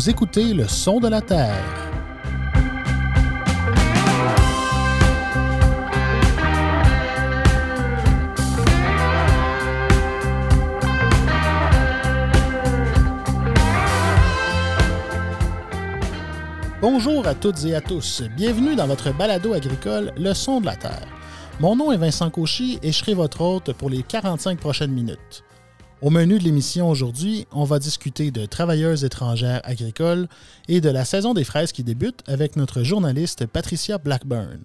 Vous écoutez le son de la Terre. Bonjour à toutes et à tous. Bienvenue dans votre balado agricole Le son de la Terre. Mon nom est Vincent Cauchy et je serai votre hôte pour les 45 prochaines minutes. Au menu de l'émission aujourd'hui, on va discuter de travailleuses étrangères agricoles et de la saison des fraises qui débute avec notre journaliste Patricia Blackburn.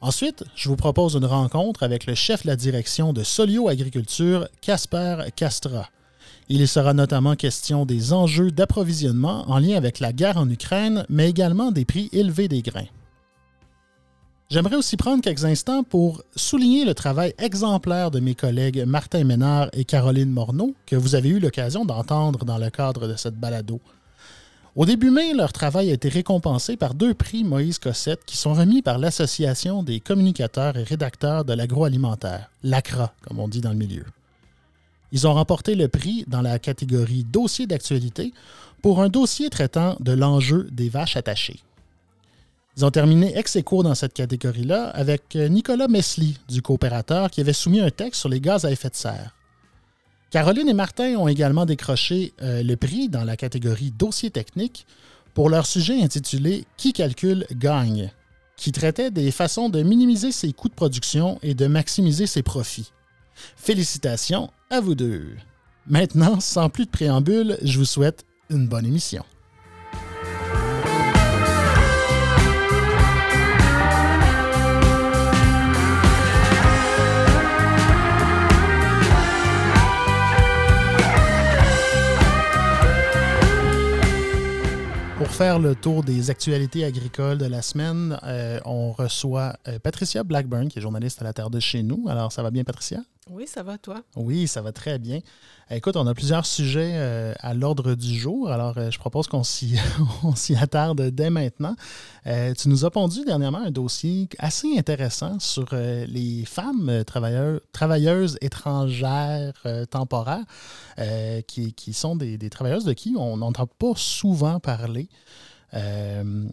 Ensuite, je vous propose une rencontre avec le chef de la direction de Solio Agriculture, Casper Castra. Il y sera notamment question des enjeux d'approvisionnement en lien avec la guerre en Ukraine, mais également des prix élevés des grains. J'aimerais aussi prendre quelques instants pour souligner le travail exemplaire de mes collègues Martin Ménard et Caroline Morneau, que vous avez eu l'occasion d'entendre dans le cadre de cette balado. Au début mai, leur travail a été récompensé par deux prix Moïse Cossette qui sont remis par l'Association des communicateurs et rédacteurs de l'agroalimentaire, l'ACRA, comme on dit dans le milieu. Ils ont remporté le prix dans la catégorie Dossier d'actualité pour un dossier traitant de l'enjeu des vaches attachées. Ils ont terminé ex aequo dans cette catégorie-là avec Nicolas Mesli du coopérateur qui avait soumis un texte sur les gaz à effet de serre. Caroline et Martin ont également décroché euh, le prix dans la catégorie dossier technique pour leur sujet intitulé Qui calcule gagne, qui traitait des façons de minimiser ses coûts de production et de maximiser ses profits. Félicitations à vous deux. Maintenant, sans plus de préambule, je vous souhaite une bonne émission. Faire le tour des actualités agricoles de la semaine, euh, on reçoit euh, Patricia Blackburn, qui est journaliste à la Terre de chez nous. Alors, ça va bien, Patricia? Oui, ça va, toi? Oui, ça va très bien. Écoute, on a plusieurs sujets euh, à l'ordre du jour. Alors, je propose qu'on s'y, attarde dès maintenant. tu nous as pondu dernièrement un dossier assez intéressant sur les femmes travailleurs, travailleuses étrangères temporaires, qui, qui, sont des, des travailleuses de qui on n'entend pas souvent parler. Euh,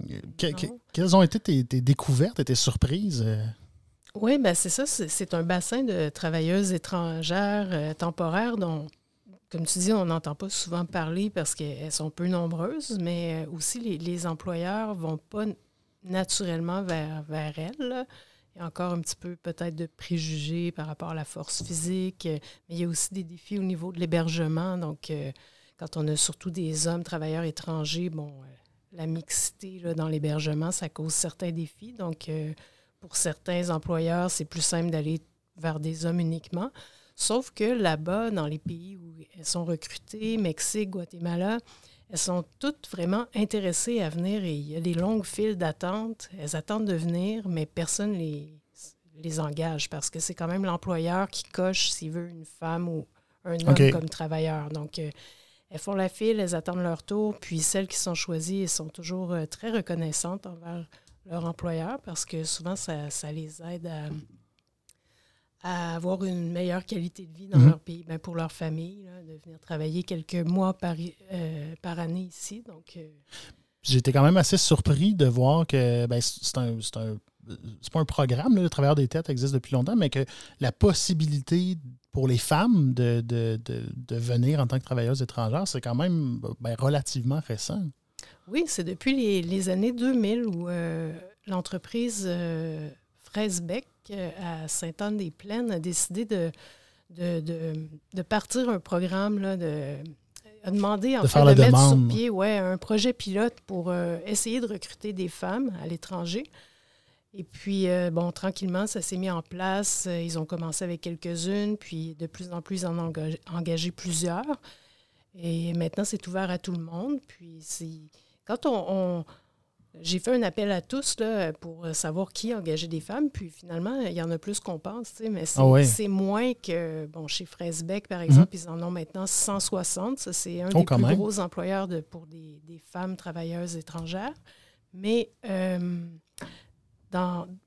quelles ont été tes, découvertes et tes surprises? Euh? Oui, ben c'est ça. C'est un bassin de travailleuses étrangères euh, temporaires dont, comme tu dis, on n'entend pas souvent parler parce qu'elles sont peu nombreuses, mais aussi les, employeurs ne vont pas naturellement vers, vers elles. Il y a encore un petit peu peut-être de préjugés par rapport à la force physique, mais il y a aussi des défis au niveau de l'hébergement. Donc, quand on a surtout des hommes travailleurs étrangers, bon, la mixité dans l'hébergement, ça cause certains défis. Donc, euh, pour certains employeurs, c'est plus simple d'aller vers des hommes uniquement. Sauf que là-bas, dans les pays où elles sont recrutées, Mexique, Guatemala, elles sont toutes vraiment intéressées à venir et il y a des longues files d'attente. Elles attendent de venir, mais personne les, les engage parce que c'est quand même l'employeur qui coche s'il veut une femme ou un homme comme travailleur. Donc, euh, elles font la file, elles attendent leur tour, puis celles qui sont choisies, elles sont toujours euh, très reconnaissantes envers leur employeur parce que souvent, ça, les aide à, avoir une meilleure qualité de vie dans mhm. leur pays, ben, pour leur famille, de venir travailler quelques mois par, euh, par année ici. Donc, euh, J'étais quand même assez surpris de voir que ben, c'est un, un c'est pas un programme, le travailleur des têtes existe depuis longtemps, mais que la possibilité pour les femmes de, venir en tant que travailleuses étrangères, c'est quand même ben, relativement récent. Oui, c'est depuis les, années 2000 où euh, l'entreprise euh, Fraisbeck euh, à Sainte-Anne-des-Plaines a décidé de, de, partir un programme, là, de, a demandé en fait, de mettre sur pied ouais, un projet pilote pour essayer de recruter des femmes à l'étranger. Et puis, euh, bon, tranquillement, ça s'est mis en place. Euh, ils ont commencé avec quelques-unes, puis de plus en plus, ils en ont engagé, plusieurs. Et maintenant, c'est ouvert à tout le monde. Puis, quand on, j'ai fait un appel à tous là, pour savoir qui engageait des femmes, puis finalement, il y en a plus qu'on pense, mais ah c'est, moins que, bon, chez Fraisbeck, par exemple, mhm. ils en ont maintenant 160. Ça, c'est un oh, des plus gros employeurs de, pour des, femmes travailleuses étrangères. Mais euh,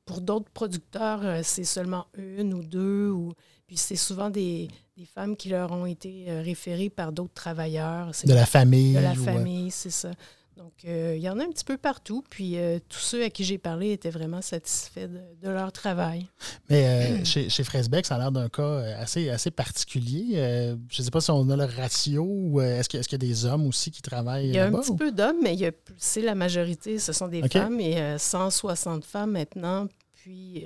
pour d'autres producteurs, euh, c'est seulement une ou deux. Ou... Puis c'est souvent des, femmes qui leur ont été référées par d'autres travailleurs. De la famille. De la famille, c'est ça. Donc, euh, il y en a un petit peu partout. Puis, euh, tous ceux à qui j'ai parlé étaient vraiment satisfaits de, leur travail. Mais euh, chez, chez Fresbeck, ça a l'air d'un cas assez, assez particulier. je ne sais pas si on a le ratio ou est-ce qu'il y, a des hommes aussi qui travaillent Il y a un petit peu d'hommes, mais c'est la majorité. Ce sont des femmes et 160 femmes maintenant. Puis,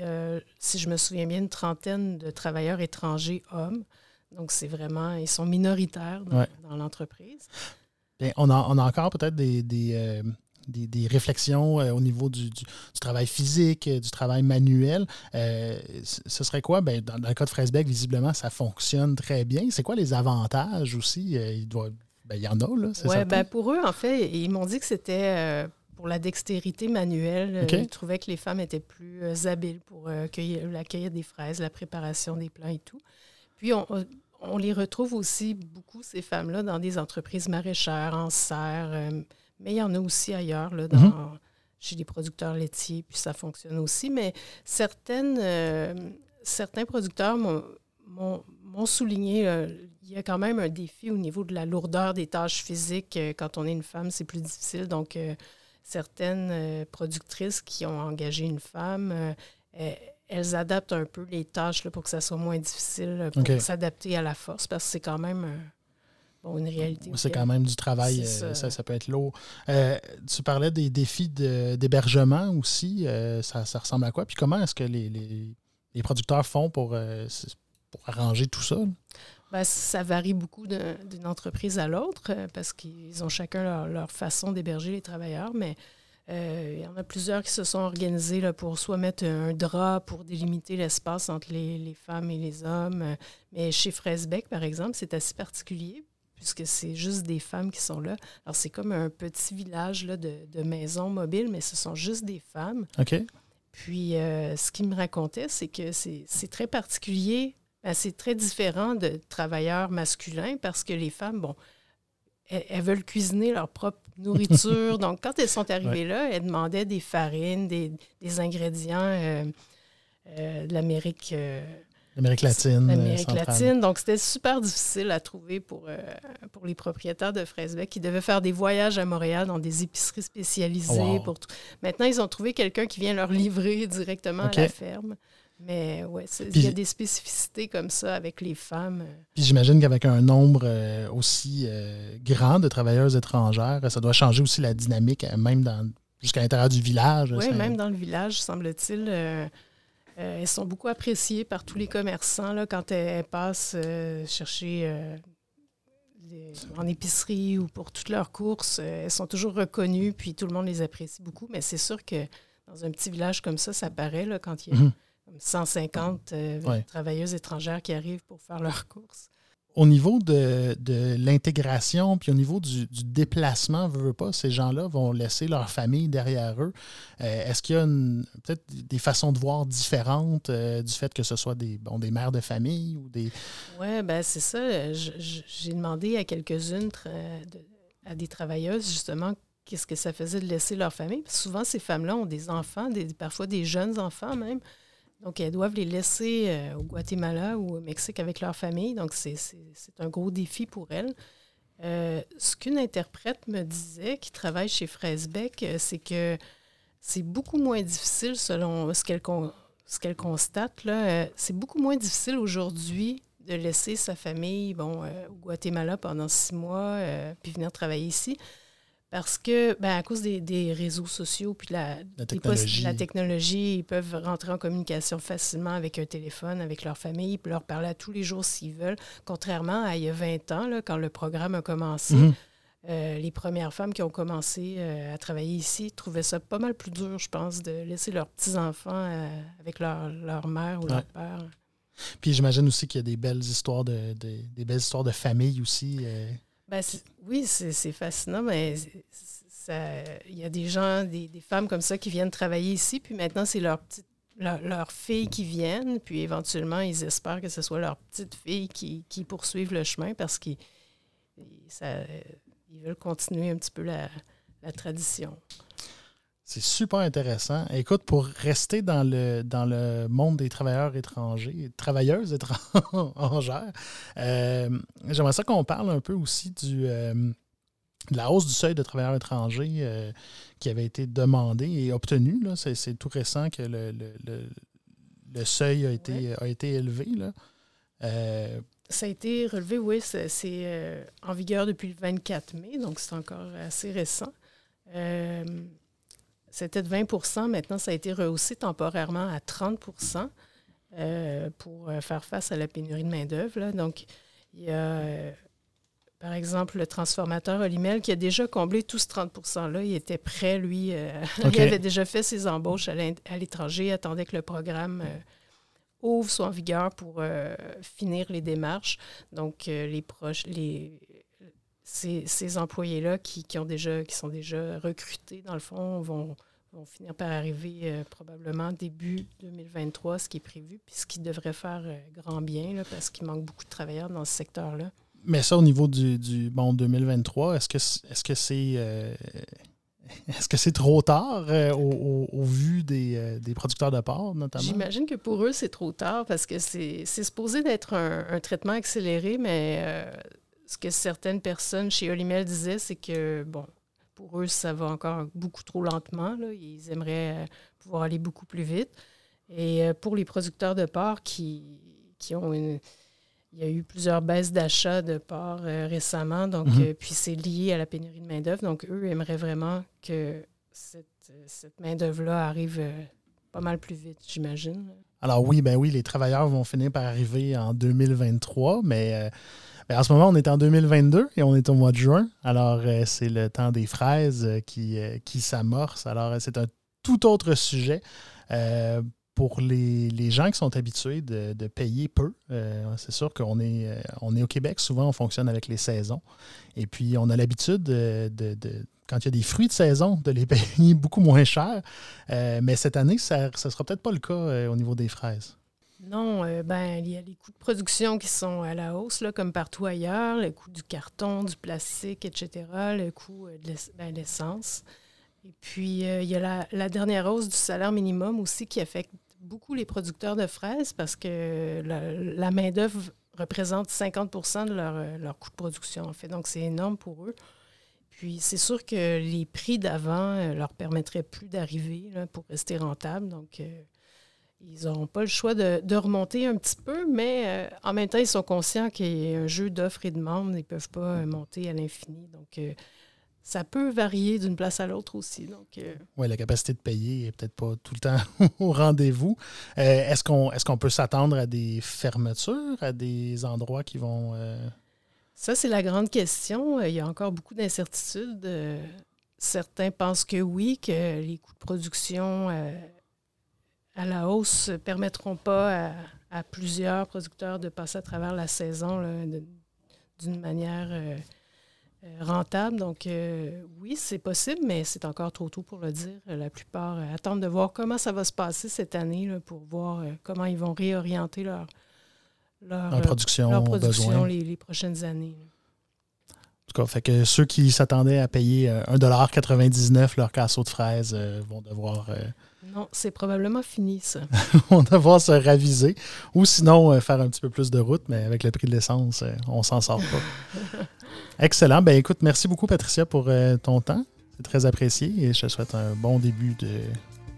si je me souviens bien, une trentaine de travailleurs étrangers hommes. Donc, c'est vraiment, ils sont minoritaires dans l'entreprise on, a, encore peut-être des, des, euh, réflexions euh, au niveau du, travail physique, euh, du travail manuel. ce serait quoi? Ben, dans, le cas de Fresbeck, visiblement, ça fonctionne très bien. C'est quoi les avantages aussi? il, doit, ben, il y en a, là, Oui, ben, pour eux, en fait, ils m'ont dit que c'était pour la dextérité manuelle. Ils trouvaient que les femmes étaient plus habiles pour cueillir, la cueillir des fraises, la préparation des plants et tout. Puis, on, on les retrouve aussi beaucoup, ces femmes-là, dans des entreprises maraîchères, en serre, euh, mais il y en a aussi ailleurs, là, dans, mhm. chez les producteurs laitiers, puis ça fonctionne aussi. Mais certaines, euh, certains producteurs m'ont souligné, euh, il y a quand même un défi au niveau de la lourdeur des tâches physiques. quand on est une femme, c'est plus difficile. Donc, certaines productrices qui ont engagé une femme, elles adaptent un peu les tâches là, pour que ça soit moins difficile, pour s'adapter à la force, parce que c'est quand même euh, une réalité. C'est quand même du travail, euh, ça. Ça, peut être lourd. Euh, tu parlais des défis d'hébergement aussi, ça, ressemble à quoi? Puis comment est-ce que les, les, producteurs font pour, pour arranger tout ça? Ben, ça varie beaucoup d'une entreprise à l'autre parce qu'ils ont chacun leur, leur façon d'héberger les travailleurs, mais euh, il y en a plusieurs qui se sont organisés là, pour soit mettre un drap pour délimiter l'espace entre les, femmes et les hommes. Mais chez Fresbeck, par exemple, c'est assez particulier puisque c'est juste des femmes qui sont là. Alors, c'est comme un petit village là, de, maisons mobiles, mais ce sont juste des femmes. OK. Puis, euh, ce qu'il me racontait, c'est que c'est très particulier, ben, c'est très différent de travailleurs masculins parce que les femmes, bon, elles, veulent cuisiner leur propre nourriture. Donc, quand elles sont arrivées là, elles demandaient des farines, des, ingrédients euh, euh, de l'Amérique. Euh, L'Amérique latine. L'Amérique latine. Donc, c'était super difficile à trouver pour, pour les propriétaires de Fresbeck qui devaient faire des voyages à Montréal dans des épiceries spécialisées. Pour Maintenant, ils ont trouvé quelqu'un qui vient leur livrer directement à la ferme. Mais ouais, il y a des spécificités comme ça avec les femmes. Puis j'imagine qu'avec un nombre euh, aussi euh, grand de travailleuses étrangères, ça doit changer aussi la dynamique, euh, même dans jusqu'à l'intérieur du village. Oui, même dans le village, semble-t-il. elles sont beaucoup appréciées par tous les commerçants là, quand elles, passent chercher en épicerie ou pour toutes leurs courses. elles sont toujours reconnues, puis tout le monde les apprécie beaucoup. Mais c'est sûr que dans un petit village comme ça, ça paraît là, quand il y a. Mhm. 150 euh, travailleuses étrangères qui arrivent pour faire leurs courses. Au niveau de, l'intégration, puis au niveau du, déplacement, veut, pas, ces gens-là vont laisser leur famille derrière eux. Euh, est-ce qu'il y a peut-être des façons de voir différentes euh, du fait que ce soit des, bon, des mères de famille ou des. Oui, ben c'est ça. J'ai demandé à quelques-unes, à des travailleuses, justement, qu'est-ce que ça faisait de laisser leur famille? souvent, ces femmes-là ont des enfants, des, parfois des jeunes enfants même. Donc, elles doivent les laisser euh, au Guatemala ou au Mexique avec leur famille. Donc, c'est un gros défi pour elles. Euh, ce qu'une interprète me disait qui travaille chez Fresbeck, euh, c'est que c'est beaucoup moins difficile selon ce qu'elle qu'elle constate. C'est beaucoup moins difficile aujourd'hui de laisser sa famille bon, au Guatemala pendant six mois puis venir travailler ici. Parce que, ben, à cause des, réseaux sociaux puis la, la, technologie. la, technologie. ils peuvent rentrer en communication facilement avec un téléphone, avec leur famille, ils peuvent leur parler à tous les jours s'ils veulent. Contrairement à il y a 20 ans, là, quand le programme a commencé, mhm. euh, les premières femmes qui ont commencé euh, à travailler ici trouvaient ça pas mal plus dur, je pense, de laisser leurs petits-enfants euh, avec leur, leur, mère ou leur père. Puis j'imagine aussi qu'il y a des belles histoires de, des belles histoires de famille aussi. Ben, oui, c'est fascinant, mais il y a des gens, des, femmes comme ça qui viennent travailler ici, puis maintenant, c'est leurs leur, filles qui viennent, puis éventuellement, ils espèrent que ce soit leurs petites filles qui, poursuivent le chemin parce qu'ils ils veulent continuer un petit peu la, tradition. C'est super intéressant. Écoute, pour rester dans le, dans le monde des travailleurs étrangers, travailleuses étrangères, euh, j'aimerais ça qu'on parle un peu aussi du, euh, de la hausse du seuil de travailleurs étrangers euh, qui avait été demandé et obtenu. C'est tout récent que le, le, seuil a été, a été élevé. Là. ça a été relevé, oui, c'est en vigueur depuis le 24 mai, donc c'est encore assez récent. C'était de 20% Maintenant, ça a été rehaussé temporairement à 30% euh, pour euh, faire face à la pénurie de main-d'œuvre. Donc, il y a, euh, par exemple, le transformateur Olimel qui a déjà comblé tout ce 30 %-là. Il était prêt, lui. il avait déjà fait ses embauches à l'étranger, attendait que le programme ouvre, soit en vigueur pour finir les démarches. Donc, les proches, les, ces, employés-là qui, ont déjà, qui sont déjà recrutés, dans le fond, vont, vont finir par arriver euh, probablement début 2023, ce qui est prévu, puis ce qui devrait faire euh, grand bien, parce qu'il manque beaucoup de travailleurs dans ce secteur-là. Mais ça, au niveau du, du bon 2023, est-ce que est-ce que c'est euh, est-ce que c'est trop tard au, vu des, producteurs de porc, notamment? J'imagine que pour eux, c'est trop tard parce que c'est supposé d'être un, un, traitement accéléré, mais ce que certaines personnes chez Olimel disaient, c'est que, bon, pour eux, ça va encore beaucoup trop lentement. Ils aimeraient euh, pouvoir aller beaucoup plus vite. Et euh, pour les producteurs de porc qui, qui ont une. Il y a eu plusieurs baisses d'achat de porc euh, récemment, donc mhm. puis c'est lié à la pénurie de main-d'œuvre. Donc, eux aimeraient vraiment que cette, cette main-d'œuvre-là arrive pas mal plus vite, j'imagine. Alors oui, ben oui, les travailleurs vont finir par arriver en 2023, mais en ce moment, on est en 2022 et on est au mois de juin. Alors, euh, c'est le temps des fraises euh, qui, euh, qui s'amorce. Alors, c'est un tout autre sujet. pour les, gens qui sont habitués de, payer peu, c'est sûr qu'on est, on est au Québec, souvent on fonctionne avec les saisons. Et puis on a l'habitude de, quand il y a des fruits de saison, de les payer beaucoup moins cher. mais cette année, ça ne sera peut-être pas le cas au niveau des fraises. Non, euh, ben, il y a les coûts de production qui sont à la hausse, comme partout ailleurs, le coût du carton, du plastique, etc., le coût euh, de ben, l'essence. Et puis, euh, il y a la, dernière hausse du salaire minimum aussi qui affecte beaucoup les producteurs de fraises parce que la, main-d'œuvre représente 50% de leur, leur, coût de production, en fait. Donc, c'est énorme pour eux. Puis, c'est sûr que les prix d'avant leur permettraient plus d'arriver pour rester rentables. Donc, ils n'auront pas le choix de, remonter un petit peu, mais euh, en même temps, ils sont conscients qu'il y a un jeu d'offres et de demandes. Ils ne peuvent pas euh, monter à l'infini. Donc, euh, ça peut varier d'une place à l'autre aussi. Donc, Oui, la capacité de payer n'est peut-être pas tout le temps au rendez-vous. est-ce qu'on est qu'on peut s'attendre à des fermetures, à des endroits qui vont. Ça, c'est la grande question. Il y a encore beaucoup d'incertitudes. certains pensent que oui, que les coûts de production à la hausse ne permettront pas à, plusieurs producteurs de passer à travers la saison d'une manière euh, euh, rentable. Donc, euh, oui, c'est possible, mais c'est encore trop tôt pour le dire. La plupart attendent de voir comment ça va se passer cette année pour voir comment ils vont réorienter leur, leur, production, leur production les, prochaines années. En tout cas, fait que ceux qui s'attendaient à payer 1,99$ leur casseau de fraises vont devoir non, c'est probablement fini, ça. on va devoir se raviser. Ou sinon, euh, faire un petit peu plus de route, mais avec le prix de l'essence, euh, on s'en sort pas. Excellent. Ben écoute, merci beaucoup, Patricia, pour euh, ton temps. C'est très apprécié et je te souhaite un bon début de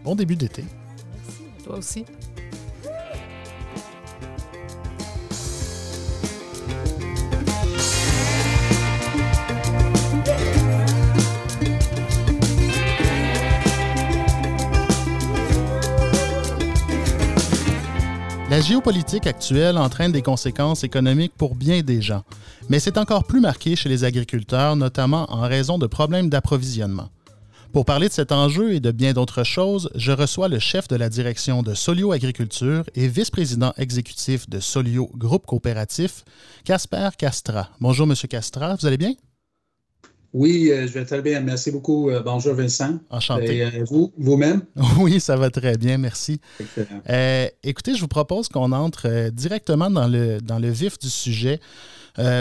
bon début d'été. Merci, toi aussi. La géopolitique actuelle entraîne des conséquences économiques pour bien des gens, mais c'est encore plus marqué chez les agriculteurs, notamment en raison de problèmes d'approvisionnement. Pour parler de cet enjeu et de bien d'autres choses, je reçois le chef de la direction de Solio Agriculture et vice-président exécutif de Solio Groupe Coopératif, Casper Castra. Bonjour, Monsieur Castra, vous allez bien? Oui, euh, je vais très bien. Merci beaucoup. Euh, bonjour Vincent. Enchanté. Et euh, vous, vous-même? Oui, ça va très bien, merci. écoutez, je vous propose qu'on entre directement dans le, dans le vif du sujet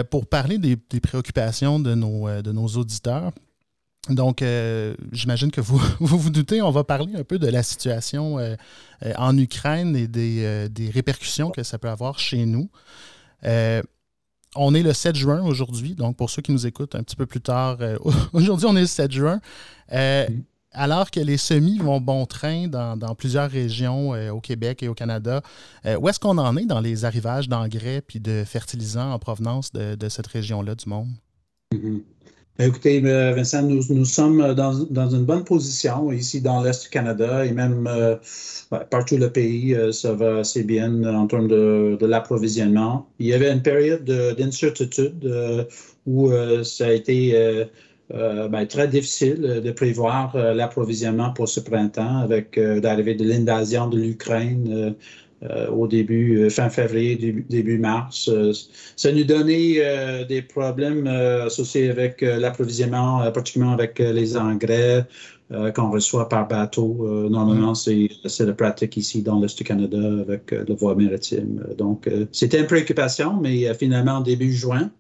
pour parler des, préoccupations de nos, de nos auditeurs. Donc, j'imagine que vous, vous, vous doutez, on va parler un peu de la situation en Ukraine et des, des, répercussions que ça peut avoir chez nous. On est le 7 juin aujourd'hui, donc pour ceux qui nous écoutent un petit peu plus tard, aujourd'hui on est le 7 juin. Mm alors que les semis vont bon train dans, plusieurs régions euh, au Québec et au Canada, euh, où est-ce qu'on en est dans les arrivages d'engrais puis de fertilisants en provenance de, cette région-là du monde? Mm-hmm. Ben, écoutez, euh, Vincent, nous, sommes dans, une bonne position ici dans l'Est du Canada et même partout le pays, ça va assez bien en termes de, de l'approvisionnement. Il y avait une période d'incertitude où ça a été euh, ben, très difficile de prévoir euh, l'approvisionnement pour ce printemps avec euh, l'arrivée de l'invasion de l'Ukraine au début, fin février, début, mars. ça nous donnait des problèmes associés avec l'approvisionnement, particulièrement avec les engrais qu'on reçoit par bateau. normalement, c'est la pratique ici dans l'Est du Canada avec le voie maritime. Donc, c'était une préoccupation, mais finalement, début juin,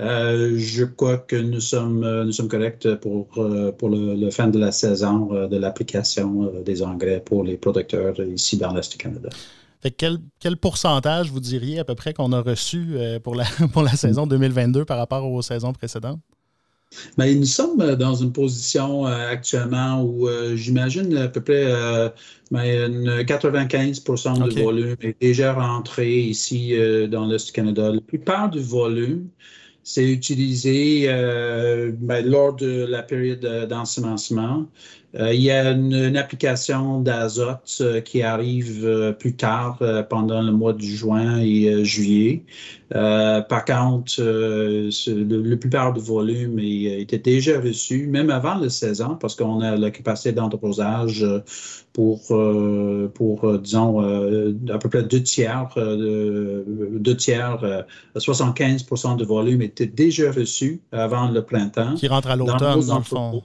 euh, je crois que nous sommes, euh, nous sommes corrects pour, euh, pour le, fin de la saison de l'application des engrais pour les producteurs ici dans l'Est du Canada. Quel, quel, pourcentage vous diriez à peu près qu'on a reçu pour la, pour la saison 2022 par rapport aux saisons précédentes? Mais nous sommes dans une position actuellement où j'imagine à peu près 95% du volume est déjà rentré ici dans l'Est du Canada. La plupart du volume c'est utilisé euh, ben, lors de la période d'ensemencement. Euh, il y a une, application d'azote euh, qui arrive plus tard pendant le mois de juin et juillet. par contre, le, plupart du volume était déjà reçu, même avant la saison, parce qu'on a la capacité d'entreposage pour, pour disons, à peu près deux tiers, deux tiers, 75% de volume était déjà reçu avant le printemps. Qui rentre à l'automne, dans, le fond.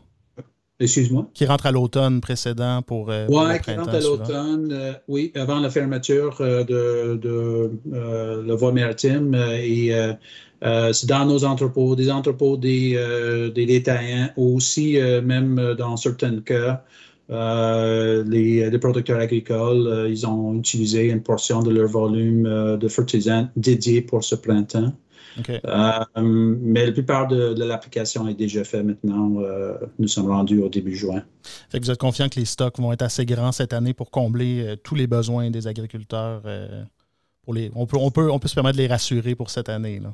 Excuse-moi? Qui rentre à l'automne précédent pour. Euh, oui, qui rentre à l'automne, euh, oui, avant la fermeture euh, de, de la voie maritime. et c'est dans nos entrepôts, des entrepôts des, des détaillants, aussi, même dans certains cas, les, les, producteurs agricoles, ils ont utilisé une portion de leur volume de fertilisants dédié pour ce printemps. Euh, mais la plupart de, l'application est déjà faite maintenant. Euh, nous sommes rendus au début juin. Fait que vous êtes confiant que les stocks vont être assez grands cette année pour combler euh, tous les besoins des agriculteurs. pour les, on, peut, on, peut, on peut se permettre de les rassurer pour cette année. Là.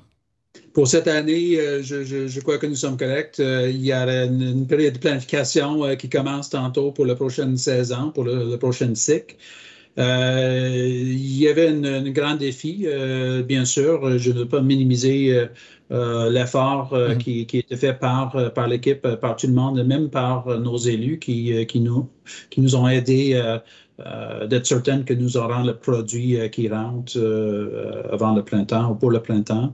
Pour cette année, je, crois que nous sommes corrects. il y a une, période de planification qui commence tantôt pour la prochaine saison, pour le, le prochain cycle. Euh, il y avait un grand défi, euh, bien sûr. Je ne veux pas minimiser euh, l'effort mm-hmm. qui, qui, était fait par, par l'équipe, par tout le monde, même par nos élus qui, qui, nous, qui nous ont aidés d'être certains que nous aurons le produit qui rentre avant le printemps ou pour le printemps.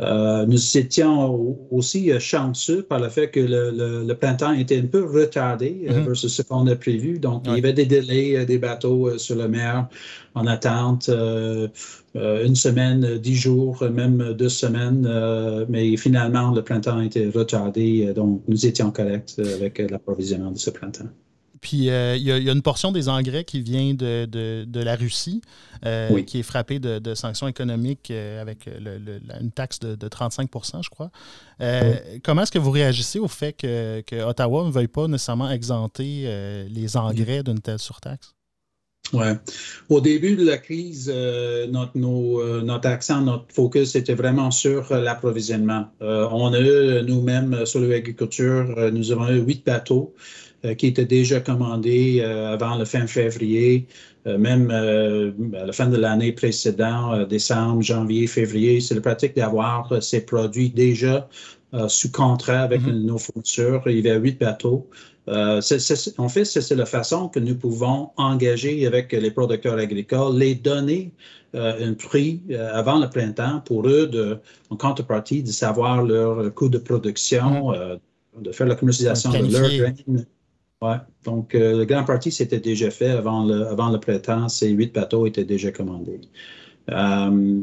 Euh, nous étions aussi euh, chanceux par le fait que le, printemps était un peu retardé euh, mm-hmm. versus ce qu'on a prévu. Donc, il y avait des délais des bateaux sur la mer en attente, une semaine, dix jours, même deux semaines. mais finalement, le printemps a été retardé. donc, nous étions corrects avec l'approvisionnement de ce printemps. Puis euh, il y, a une portion des engrais qui vient de, la Russie, euh, qui est frappée de, sanctions économiques euh, avec une taxe de, 35% je crois. Comment est-ce que vous réagissez au fait que, Ottawa ne veuille pas nécessairement exempter les engrais d'une telle surtaxe? Oui. Au début de la crise, notre, notre accent, notre focus était vraiment sur l'approvisionnement. on a eu nous-mêmes sur l'agriculture, nous avons eu huit bateaux qui était déjà commandé euh, avant le fin février, euh, même à la fin de l'année précédente, décembre, janvier, février. C'est la pratique d'avoir ces produits déjà sous contrat avec mm-hmm. nos fournisseurs. Il y avait huit bateaux. en fait, c'est la façon que nous pouvons engager avec les producteurs agricoles, les donner un prix avant le printemps pour eux, de, en contrepartie, de savoir leur coût de production, mm-hmm. de faire la commercialisation de leur grain. Oui, donc euh, le grand parti s'était déjà fait avant le, avant le printemps. Ces huit bateaux étaient déjà commandés. Euh,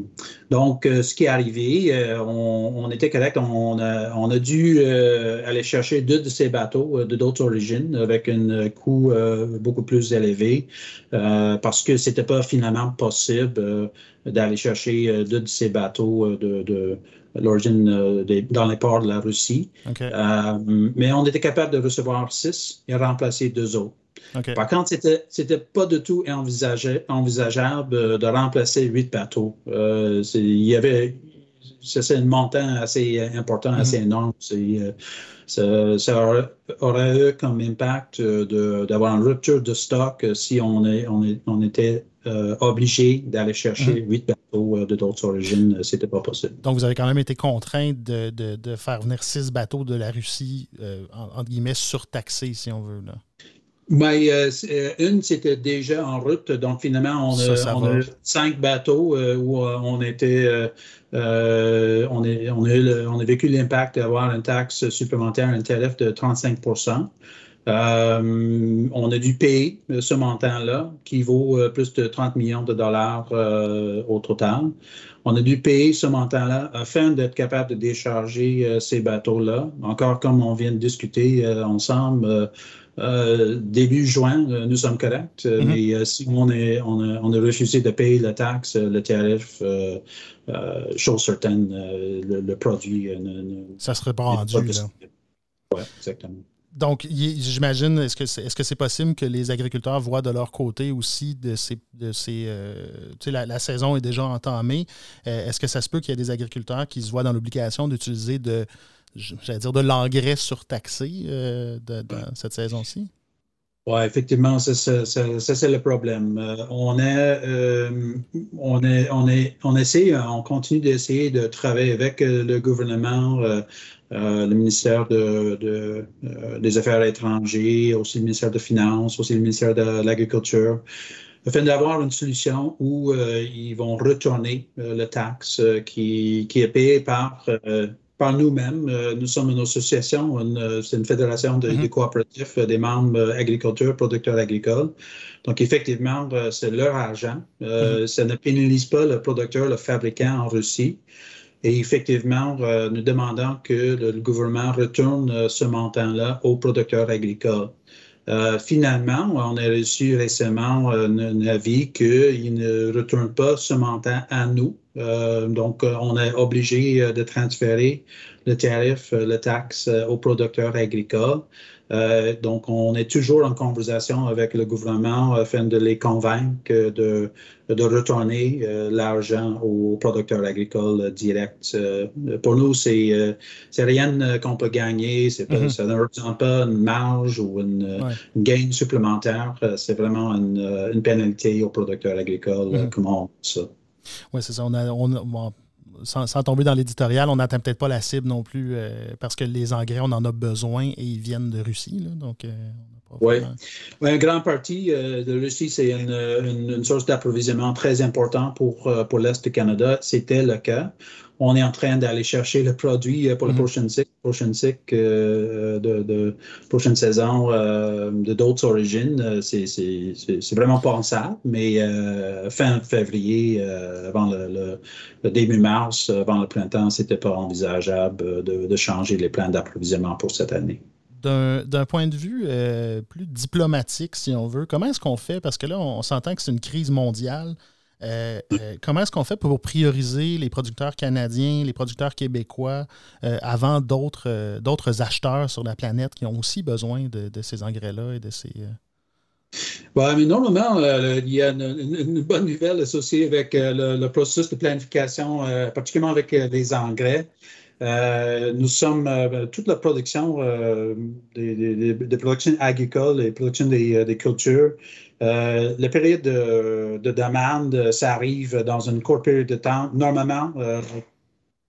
donc, euh, ce qui est arrivé, euh, on, était correct. On a, on a dû aller chercher deux de ces bateaux de d'autres origines avec un coût beaucoup plus élevé parce que c'était pas finalement possible d'aller chercher deux de ces bateaux de, de l'origine dans les ports de la Russie. mais on était capable de recevoir six et remplacer deux autres. Par contre, c'était n'était pas du tout envisageable euh, de remplacer huit bateaux. Euh, il y avait c'est un montant assez important, mm-hmm. assez énorme. Euh, ça, aurait, eu comme impact d'avoir une rupture de stock si on, est, on, était obligé d'aller chercher mm-hmm. huit bateaux de d'autres origines. C'était pas possible. Donc, vous avez quand même été contraint de, faire venir six bateaux de la Russie, entre guillemets, surtaxés, si on veut. Là. Mais euh, euh, une, c'était déjà en route. Donc, finalement, on, a, cinq bateaux euh, où on était. on, est, on, a on a vécu l'impact d'avoir une taxe supplémentaire, un tarif de 35% on a dû payer ce montant-là, qui vaut plus de 30 millions de dollars au total. On a dû payer ce montant-là afin d'être capable de décharger ces bateaux-là. Encore comme on vient de discuter ensemble, euh, début juin, euh, nous sommes corrects. Euh, mm-hmm. Mais si on, est, on a, refusé de payer la taxe, le tarif, chose certaine, le, produit Ça serait pas rendu. Oui, exactement. Donc, j'imagine, est-ce que c'est est -ce c'est possible que les agriculteurs voient de leur côté aussi de ces. De ces la, la, saison est déjà entamée. est-ce que ça se peut qu'il y ait des agriculteurs qui se voient dans l'obligation d'utiliser de j'allais dire, de l'engrais surtaxé euh, cette saison-ci? Oui, effectivement, ça, c'est le problème. Euh, on, est, euh, on, est, on, est, on essaie, on continue d'essayer de travailler avec le gouvernement, le ministère de, des Affaires étrangères, aussi le ministère des Finances, aussi le ministère de l'Agriculture, afin d'avoir une solution où ils vont retourner le taxe qui, qui est payé par par nous-mêmes. Euh, nous sommes une association, euh, c'est une fédération de, mm-hmm. coopératifs euh, des membres agriculteurs, producteurs agricoles. Donc, effectivement, c'est leur argent. Mm-hmm. Ça ne pénalise pas le producteur, le fabricant en Russie. Et effectivement, nous demandons que le, gouvernement retourne ce montant-là aux producteurs agricoles. Finalement, on a reçu récemment un avis qu'il ne retourne pas ce montant à nous, euh, donc, euh, on est obligé euh, de transférer le tarif, le taxe aux producteurs agricoles. Donc, on est toujours en conversation avec le gouvernement afin de les convaincre de, de retourner l'argent aux producteurs agricoles directs. pour nous, c'est rien qu'on peut gagner. Mm-hmm. Ça ne représente pas une marge ou une, gain supplémentaire. C'est vraiment une, une, pénalité aux producteurs agricoles. Mm-hmm. Comment ça? Oui, c'est ça. On sans, tomber dans l'éditorial, on n'atteint peut-être pas la cible non plus euh, parce que les engrais, on en a besoin et ils viennent de Russie. donc, euh, oui. un grand partie euh, de Russie, c'est une, source d'approvisionnement très importante pour, pour l'Est du Canada. C'était le cas on est en train d'aller chercher le produit euh, pour la mhm. prochaine cycle, prochaine cycle euh, de, prochaine saison euh, de d'autres origines. C'est vraiment pensable, mais fin février, avant le, début mars, avant le printemps, c'était pas envisageable de, changer les plans d'approvisionnement pour cette année d'un point de vue plus diplomatique, si on veut, comment est-ce qu'on fait? Parce que là, on s'entend que c'est une crise mondiale. Euh, euh, comment est-ce qu'on fait pour prioriser les producteurs canadiens, les producteurs québécois euh, avant d'autres acheteurs sur la planète qui ont aussi besoin de, ces engrais-là et de ces. mais normalement, il y a une, bonne nouvelle associée avec le, processus de planification, particulièrement avec les engrais. nous sommes, toute la production des, productions agricoles et production des, des cultures euh, la période de, demande, ça arrive dans une courte période de temps. Normalement, euh,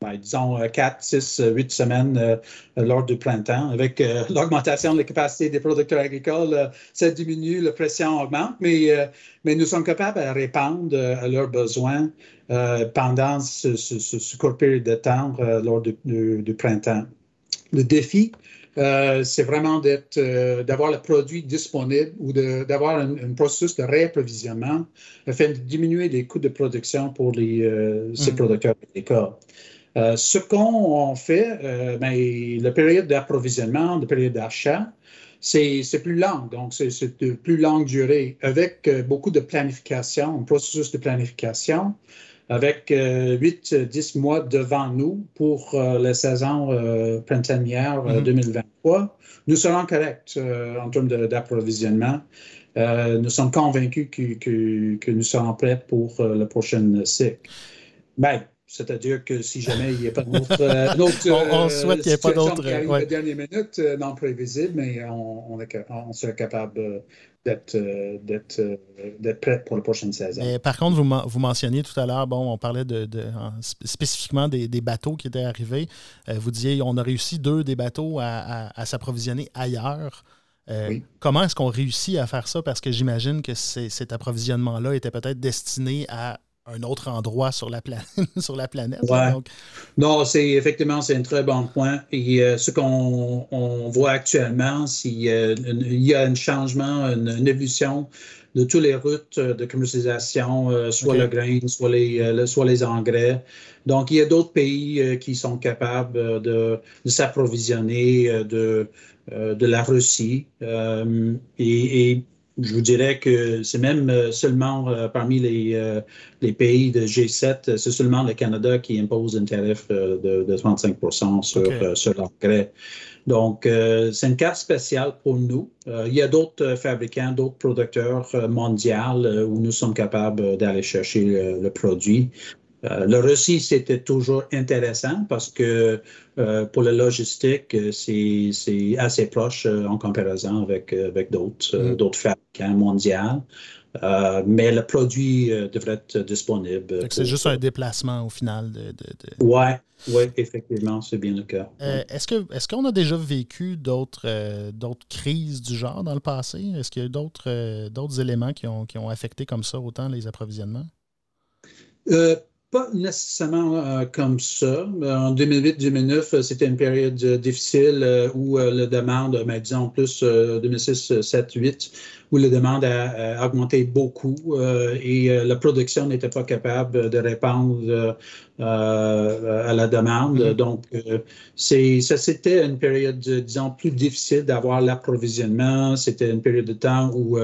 ben, disons 4, 6, 8 semaines euh, lors du printemps. Avec l'augmentation de la capacité des producteurs agricoles, ça diminue, la pression augmente, mais, nous sommes capables de répondre à leurs besoins pendant ce, ce, court période de temps lors du, du, printemps. Le défi c'est vraiment d'avoir le produit disponible ou d'avoir un, processus de réapprovisionnement afin de diminuer les coûts de production pour les, ces mm. producteurs agricoles. ce qu'on fait, ben, la période d'approvisionnement, la période d'achat, c'est plus long, donc c'est de plus longue durée, avec euh, beaucoup de planification, un processus de planification, avec 8-10 euh, mois devant nous pour euh, la saison printanière 2023. Mm-hmm. Nous serons corrects en termes d'approvisionnement. nous sommes convaincus que, que, que, nous serons prêts pour le prochain cycle. Ben, c'est-à-dire que si jamais il n'y a pas d'autres. Euh, on, euh, souhaite qu'il n'y ait pas d'autres. Qui arrivent dernière minute, euh, non prévisible, mais on, on, est, on serait capable d'être prêt pour la prochaine saison. par contre, vous, vous mentionniez tout à l'heure, bon, on parlait de, spécifiquement des, bateaux qui étaient arrivés. vous disiez on a réussi deux des bateaux à, à, s'approvisionner ailleurs. Comment est-ce qu'on réussit à faire ça? Parce que j'imagine que cet approvisionnement-là était peut-être destiné à un autre endroit sur la, sur la planète. Non, c'est effectivement c'est un très bon point. Et euh, ce qu'on voit actuellement, c'est euh, il y a un changement, une, évolution de toutes les routes de commercialisation, euh, soit le grain, soit les, soit les engrais. Donc, il y a d'autres pays qui sont capables de, s'approvisionner de, de la Russie. et, et je vous dirais que c'est même euh, seulement euh, parmi les, euh, les, pays de G7, c'est seulement le Canada qui impose un tarif de, de 35 sur, sur l'engrais. Donc, c'est une carte spéciale pour nous. il y a d'autres fabricants, d'autres producteurs mondiaux où nous sommes capables d'aller chercher le produit. Euh, le Russie, c'était toujours intéressant parce que euh, pour la logistique, euh, c'est assez proche en comparaison avec, avec d'autres mm. fabricants mondiaux. mais le produit devrait être disponible. C'est juste un déplacement au final. De, Oui, ouais, effectivement, c'est bien le cas. Est-ce qu'on a déjà vécu d'autres crises du genre dans le passé? Est-ce qu'il y a d'autres éléments qui ont, qui ont affecté comme ça autant les approvisionnements? Pas nécessairement euh, comme ça. En 2008-2009, euh, c'était une période euh, difficile où la demande, ben, disons plus 2006, 7, 8, où la demande a, augmenté beaucoup et la production n'était pas capable de répondre à la demande. Mm-hmm. Donc, c'est, ça, c'était une période, disons, plus difficile d'avoir l'approvisionnement. C'était une période de temps où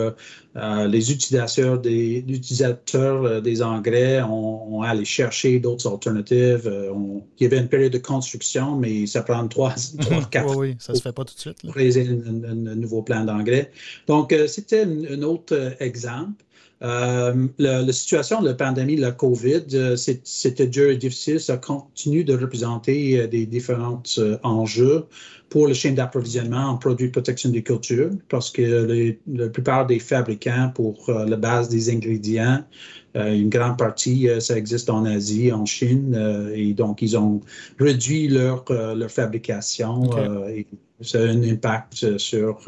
les utilisateurs des, utilisateurs des engrais ont, ont allé chercher d'autres alternatives. Euh, il y avait une période de construction, mais ça prend trois, trois quatre. oui, oui, ça ne se fait pas tout de suite. Pour réaliser un, nouveau plan d'engrais. Donc, euh, un, autre euh, exemple. la, situation de la pandémie, la COVID, c'était dur et difficile. Ça continue de représenter des différents enjeux pour la chaîne d'approvisionnement en produits de protection des cultures, parce que la plupart des fabricants pour la base des ingrédients euh, une grande partie, euh, ça existe en Asie, en Chine, euh, et donc ils ont réduit leur, leur fabrication. et ça a un impact sur,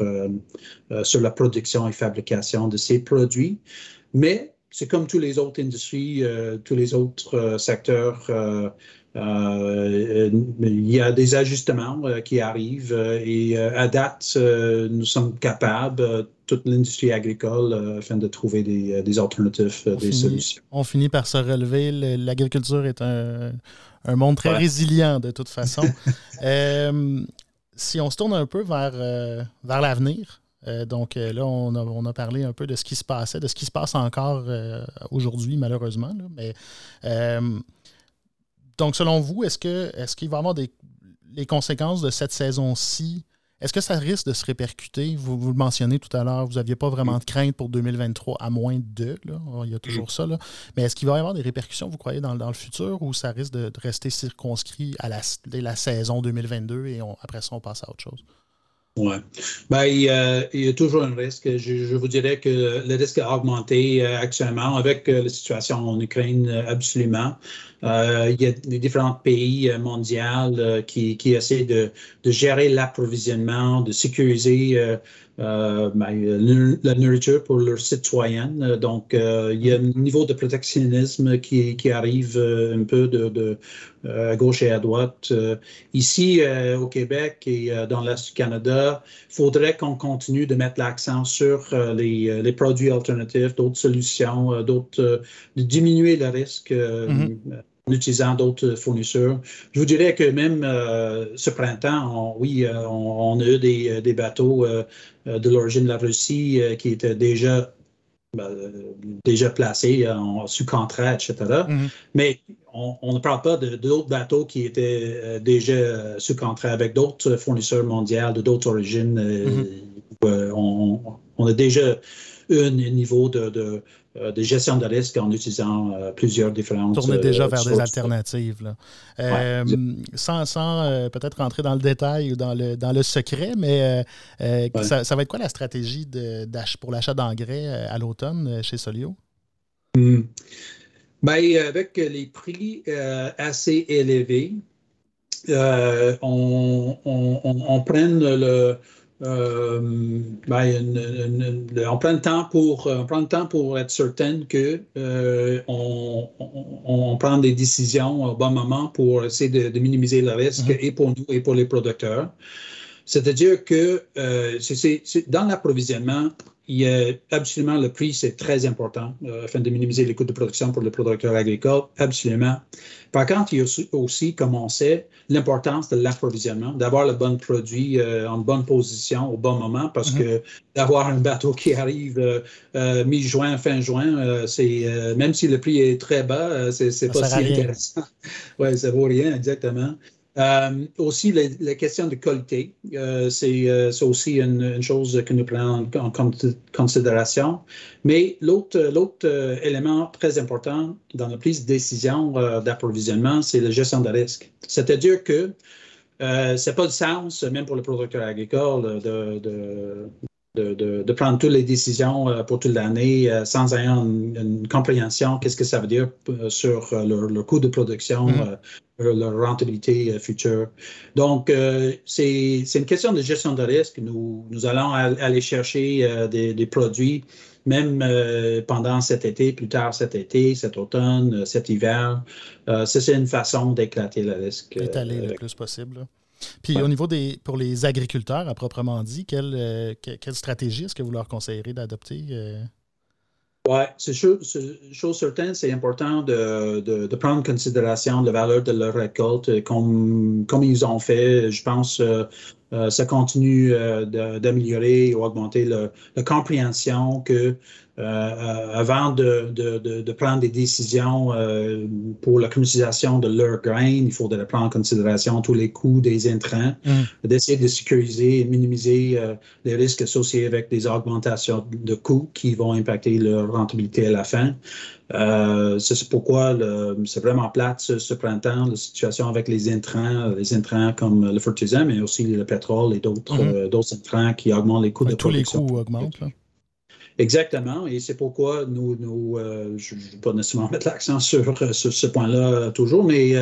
sur la production et fabrication de ces produits. Mais c'est comme tous les autres industries, tous les autres secteurs. il y a des ajustements qui arrivent et à date, nous sommes capables, toute l'industrie agricole euh, afin de trouver des, euh, des alternatives, euh, des solutions. On finit par se relever. L'agriculture est un, un, monde très résilient de toute façon. si on se tourne un peu vers, vers l'avenir, donc là, on a, on a, parlé un peu de ce qui se passait, de ce qui se passe encore aujourd'hui, malheureusement. mais, donc, selon vous, est-ce qu'il est qu'il va y avoir des les conséquences de cette saison-ci est-ce que ça risque de se répercuter? Vous, vous le mentionnez tout à l'heure, vous n'aviez pas vraiment de crainte pour 2023, à moins de, là. il y a toujours ça. Là. Mais est-ce qu'il va y avoir des répercussions, vous croyez, dans, le futur, ou ça risque de, rester circonscrit à la, la saison 2022 et après ça, on passe à autre chose? Oui. Ben, il, y a toujours un risque. Je, vous dirais que le risque a augmenté euh, actuellement avec euh, la situation en Ukraine, euh, il y a des différents pays mondiaux qui, qui essaient de, de gérer l'approvisionnement, de sécuriser euh, ben, la nourriture pour leurs citoyens. Donc, euh, il y a un niveau de protectionnisme qui, qui arrive euh, un peu de, de à gauche et à droite. ici, au Québec et dans l'Est du Canada, il faudrait qu'on continue de mettre l'accent sur les, les, produits alternatifs, d'autres solutions, d'autres, de diminuer le risque. Mm-hmm utilisant d'autres fournisseurs. Je vous dirais que même euh, ce printemps, oui, euh, on, a eu des, euh, bateaux de l'origine de la Russie qui étaient déjà ben, déjà placés en sous contrat, etc. Mm-hmm. Mais on, ne parle pas d'autres bateaux qui étaient déjà sous contrat avec d'autres fournisseurs mondiaux de d'autres origines. Mm-hmm. on, a déjà un niveau de euh, de gestion de risque en utilisant euh, plusieurs différentes. Tourner déjà euh, vers des alternatives. sans, peut-être rentrer dans le détail ou dans le, dans le secret, mais ça, va être quoi la stratégie de, pour l'achat d'engrais à l'automne chez Solio? Hmm. Ben, avec les prix assez élevés, on, on, on, prend le, euh, ben, on, prend le temps pour, on prend le temps pour être certain que euh, on, on, prend des décisions au bon moment pour essayer de, minimiser le risque mm-hmm. et pour nous et pour les producteurs. C'est-à-dire que euh, c'est, dans l'approvisionnement, il y a absolument le prix, c'est très important euh, afin de minimiser les coûts de production pour le producteur agricole, absolument. Par contre, il y a aussi, comme on sait, l'importance de l'approvisionnement, d'avoir le bon produit euh, en bonne position au bon moment, parce mm-hmm. que d'avoir un bateau qui arrive euh, mi-juin, fin juin, c'est même si le prix est très bas, c'est pas si intéressant. Oui, ça vaut rien, exactement. Euh, aussi, la, question de qualité, euh, euh, c'est aussi une, chose que nous prenons en, considération. Mais l'autre élément très important dans la prise de décision d'approvisionnement, c'est la gestion de risque. C'est-à-dire que euh, c'est pas de sens, même pour le producteur agricole, de, de, prendre toutes les décisions pour toute l'année sans avoir une, compréhension qu'est-ce que ça veut dire sur le, coût de production, mm leur rentabilité euh, future. Donc, euh, c'est une question de gestion de risque. Nous, nous allons aller chercher euh, des, des, produits, même pendant cet été, plus tard cet été, cet automne, cet hiver. c'est une façon d'éclater le risque. Étaler le plus possible. Puis au niveau des pour les agriculteurs à proprement dit, quelle, quelle stratégie est-ce que vous leur conseillerez d'adopter? Oui, c'est chose, chose, certaine, c'est important de, de, de, prendre en considération la valeur de leur récolte comme, comme ils ont fait. Je pense euh, euh ça continue euh, d'améliorer ou augmenter la compréhension que euh, euh, avant de, de, de, prendre des décisions euh, pour la commercialisation de leur grain, il faudrait prendre en considération tous les coûts des intrants, mm. d'essayer de sécuriser et minimiser les risques associés avec des augmentations de coûts qui vont impacter leur rentabilité à la fin. Euh, c'est pourquoi c'est vraiment plate ce, printemps, la situation avec les intrants, les intrants comme le fertilisant, mais aussi le pétrole et d'autres mm-hmm. intrants qui augmentent les coûts de production. Tous les coûts augmentent. Là. Exactement, et c'est pourquoi nous, nous euh, je ne vais pas nécessairement mettre l'accent sur, euh, ce point-là euh, toujours, mais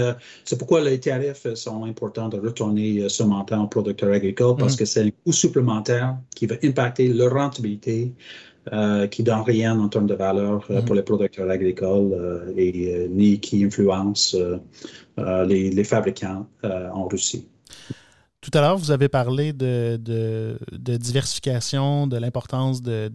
c'est pourquoi les tarifs sont importants de retourner ce montant aux producteurs agricoles parce mm. que c'est un coût supplémentaire qui va impacter leur rentabilité, qui ne donne rien en termes de valeur mm. pour les producteurs agricoles et ni qui influence les, les, fabricants en Russie. Tout à l'heure, vous avez parlé de, diversification, de l'importance de,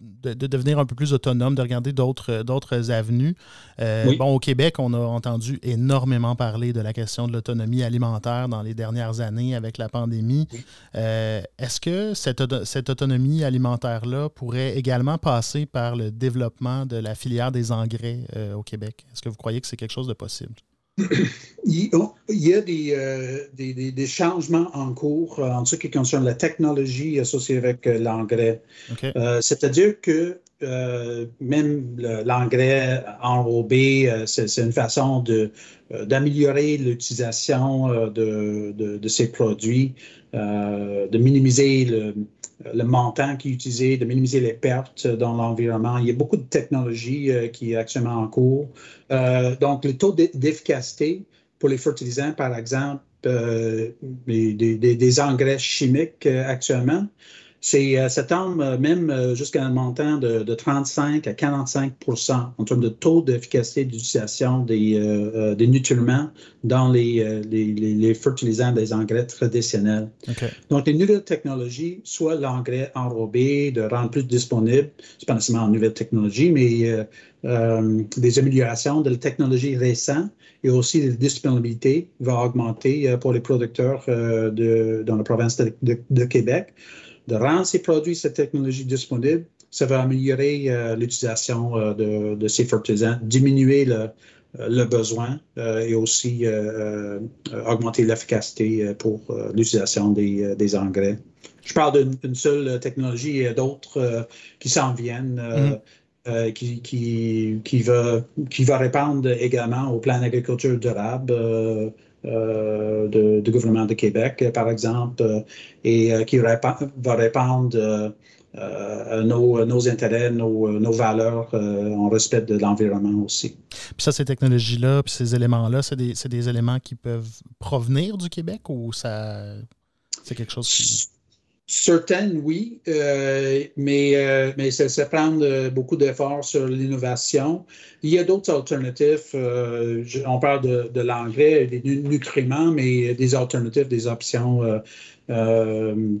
de, devenir un peu plus autonome, de regarder d'autres avenues. Euh, bon, au Québec, on a entendu énormément parler de la question de l'autonomie alimentaire dans les dernières années avec la pandémie. Euh, est-ce que cette, cette autonomie alimentaire-là pourrait également passer par le développement de la filière des engrais euh, au Québec? Est-ce que vous croyez que c'est quelque chose de possible? Il y a euh, des, des, changements en cours euh, en ce qui concerne la technologie associée avec euh, l'engrais. C'est-à-dire que même l'engrais enrobé, c'est une façon d'améliorer l'utilisation de, de, ces produits, de minimiser le montant qui est utilisé, de minimiser les pertes dans l'environnement. Il y a beaucoup de technologies qui est actuellement en cours. donc, le taux d'efficacité pour les fertilisants, par exemple, des, des, engrais chimiques actuellement, c'est, euh, ça tombe euh, même euh, jusqu'à un montant de, 35 à 45 en termes de taux d'efficacité d'utilisation des, des, nutriments dans les, les, fertilisants des engrais traditionnels. Donc, les nouvelles technologies, soit l'engrais enrobé, de rendre plus disponible, c'est pas nécessairement une nouvelle technologie, mais des améliorations de la technologie récente et aussi la disponibilité va augmenter pour les producteurs de, dans la province de Québec de rendre ces produits, cette technologie disponible, ça va améliorer euh, l'utilisation euh, de, ces fertilisants, diminuer le, euh, besoin et aussi augmenter l'efficacité pour l'utilisation des, engrais. Je parle d'une seule technologie et d'autres qui s'en viennent. Mm-hmm. qui, qui, qui, va, qui va répondre également au plan d'agriculture durable euh, du gouvernement de Québec, par exemple, euh, et euh, qui va répondre à nos, intérêts, nos, valeurs en respect de l'environnement aussi. Puis ça, ces technologies-là, puis ces éléments-là, c'est des, des, éléments qui peuvent provenir du Québec ou ça c'est quelque chose qui... Certaines, oui, euh, mais, euh, mais ça, prend beaucoup d'efforts sur l'innovation. Il y a d'autres alternatives. Euh, on parle de, de l'engrais, des nutriments, mais des alternatives, des options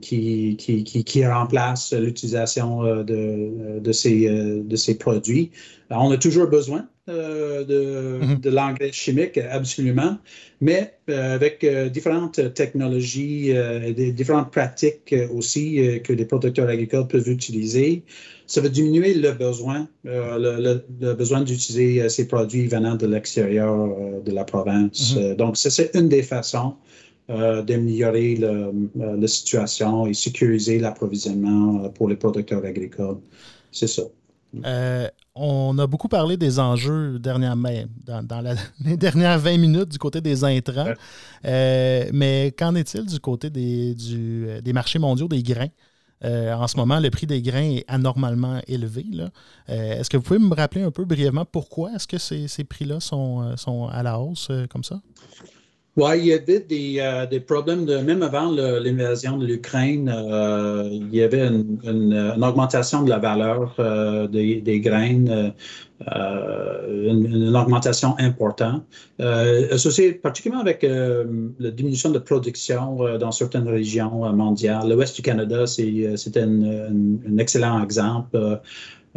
qui, qui, remplacent l'utilisation de, de, ces, de ces produits. on a toujours besoin euh, de, l'engrais chimique, absolument, mais euh, avec euh, différentes technologies et des différentes pratiques aussi que les producteurs agricoles peuvent utiliser, ça va diminuer le besoin, le, besoin d'utiliser ces produits venant de l'extérieur de la province. Mm-hmm. donc, c'est une des façons d'améliorer la situation et sécuriser l'approvisionnement pour les producteurs agricoles. C'est ça. Euh, on a beaucoup parlé des enjeux dernièrement, dans, dans les dernières 20 minutes du côté des intrants. Euh, mais qu'en est-il du côté des, des marchés mondiaux des grains? Euh, en ce moment, le prix des grains est anormalement élevé. est-ce que vous pouvez me rappeler un peu brièvement pourquoi est-ce que ces, ces prix-là sont, sont, à la hausse comme ça? Oui, il y avait des, euh, des problèmes, de, même avant l'invasion de l'Ukraine, euh, il y avait une, une, augmentation de la valeur euh, des, des, graines, une, augmentation importante, associée particulièrement avec la diminution de production dans certaines régions mondiales. L'ouest du Canada, c'était un excellent exemple.